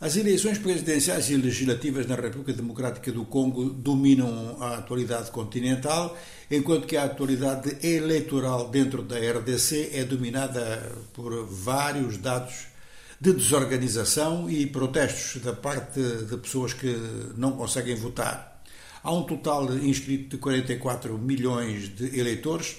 As eleições presidenciais e legislativas na República Democrática do Congo dominam a atualidade continental, enquanto que a atualidade eleitoral dentro da RDC é dominada por vários dados de desorganização e protestos da parte de pessoas que não conseguem votar. Há um total inscrito de 44 milhões de eleitores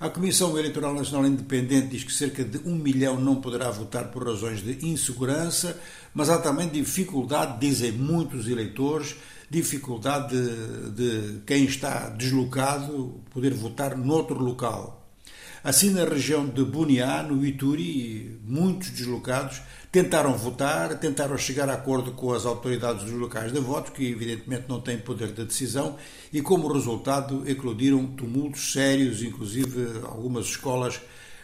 a Comissão Eleitoral Nacional Independente diz que cerca de um milhão não poderá votar por razões de insegurança, mas há também dificuldade, dizem muitos eleitores, dificuldade de, de quem está deslocado poder votar noutro local. Assim, na região de Buniá, no Ituri, muitos deslocados tentaram votar, tentaram chegar a acordo com as autoridades dos locais de voto, que evidentemente não têm poder de decisão, e como resultado eclodiram tumultos sérios, inclusive algumas escolas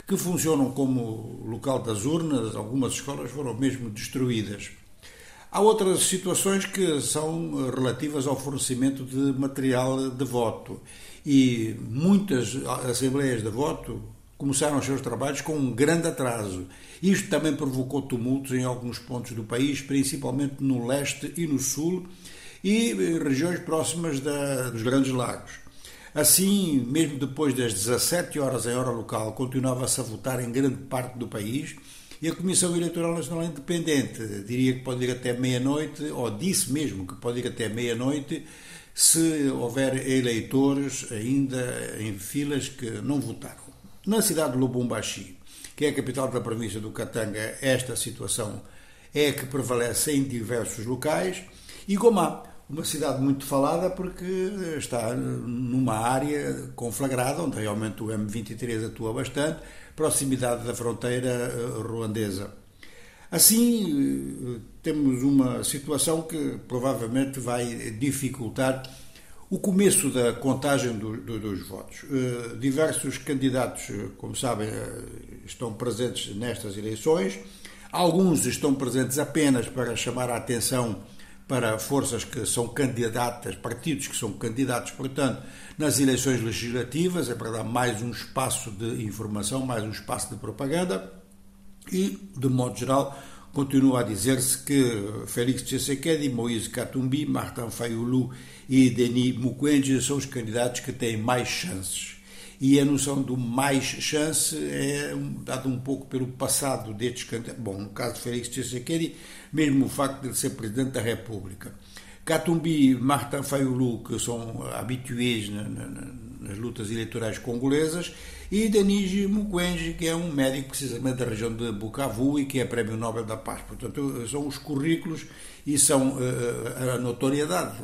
que funcionam como local das urnas, algumas escolas foram mesmo destruídas. Há outras situações que são relativas ao fornecimento de material de voto e muitas assembleias de voto começaram os seus trabalhos com um grande atraso. Isto também provocou tumultos em alguns pontos do país, principalmente no leste e no sul e em regiões próximas da, dos Grandes Lagos. Assim, mesmo depois das 17 horas em hora local, continuava-se a votar em grande parte do país e a Comissão Eleitoral Nacional Independente diria que pode ir até meia-noite, ou disse mesmo que pode ir até meia-noite, se houver eleitores ainda em filas que não votaram. Na cidade de Lubumbashi, que é a capital da província do Katanga, esta situação é que prevalece em diversos locais. E Goma, uma cidade muito falada porque está numa área conflagrada, onde realmente o M23 atua bastante, proximidade da fronteira eh, ruandesa. Assim, eh, temos uma situação que provavelmente vai dificultar o começo da contagem do, do, dos votos. Uh, diversos candidatos, eh, como sabem, uh, estão presentes nestas eleições. Alguns estão presentes apenas para chamar a atenção para forças que são candidatas, partidos que são candidatos, portanto, nas eleições legislativas, é para dar mais um espaço de informação, mais um espaço de propaganda. E, de modo geral, Continua a dizer-se que Félix Tshisekedi, Moïse Katumbi, Martin Fayulu e Denis Mukwege são os candidatos que têm mais chances. E a noção do mais chance é dada um pouco pelo passado destes candidatos. Bom, no caso de Félix Tshisekedi, mesmo o facto de ele ser Presidente da República. Katumbi e Martin Fayulu, que são habitués na, na, nas lutas eleitorais congolesas, e Denis Mukwege, que é um médico precisamente da região de Bukavu e que é Prémio Nobel da Paz. Portanto, são os currículos e são uh, a notoriedade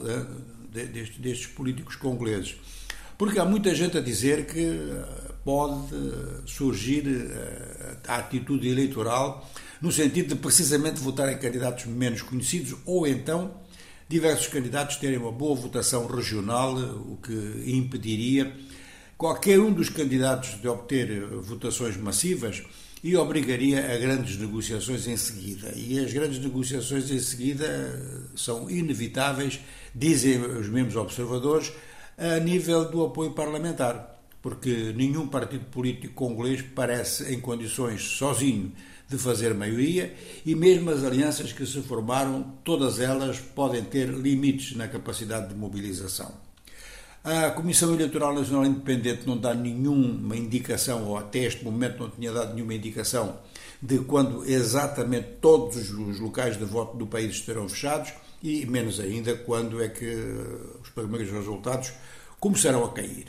destes, destes políticos congoleses. Porque há muita gente a dizer que pode surgir a atitude eleitoral no sentido de precisamente votar em candidatos menos conhecidos ou então diversos candidatos terem uma boa votação regional, o que impediria qualquer um dos candidatos de obter votações massivas e obrigaria a grandes negociações em seguida. E as grandes negociações em seguida são inevitáveis, dizem os membros observadores, a nível do apoio parlamentar, porque nenhum partido político congolês parece em condições sozinho de fazer maioria e mesmo as alianças que se formaram, todas elas podem ter limites na capacidade de mobilização. A Comissão Eleitoral Nacional Independente não dá nenhuma indicação, ou até este momento não tinha dado nenhuma indicação, de quando exatamente todos os locais de voto do país estarão fechados e menos ainda quando é que os primeiros resultados começarão a cair.